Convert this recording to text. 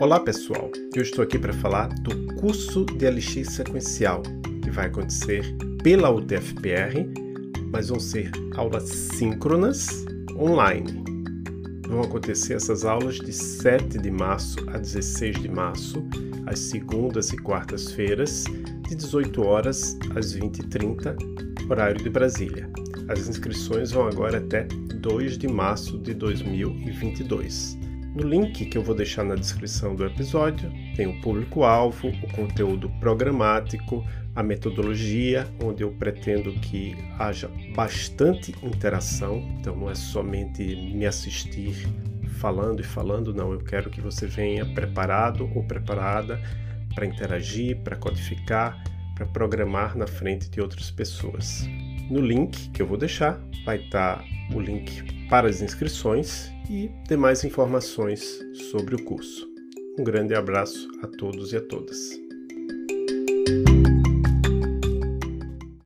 Olá pessoal, eu estou aqui para falar do curso de LX sequencial que vai acontecer pela UTFPR, mas vão ser aulas síncronas online. Vão acontecer essas aulas de 7 de março a 16 de março, às segundas e quartas-feiras, de 18 horas às 20h30, horário de Brasília. As inscrições vão agora até 2 de março de 2022. No link que eu vou deixar na descrição do episódio, tem o público-alvo, o conteúdo programático, a metodologia, onde eu pretendo que haja bastante interação, então não é somente me assistir falando e falando, não, eu quero que você venha preparado ou preparada para interagir, para codificar, para programar na frente de outras pessoas. No link que eu vou deixar vai estar o link para as inscrições e demais informações sobre o curso. Um grande abraço a todos e a todas.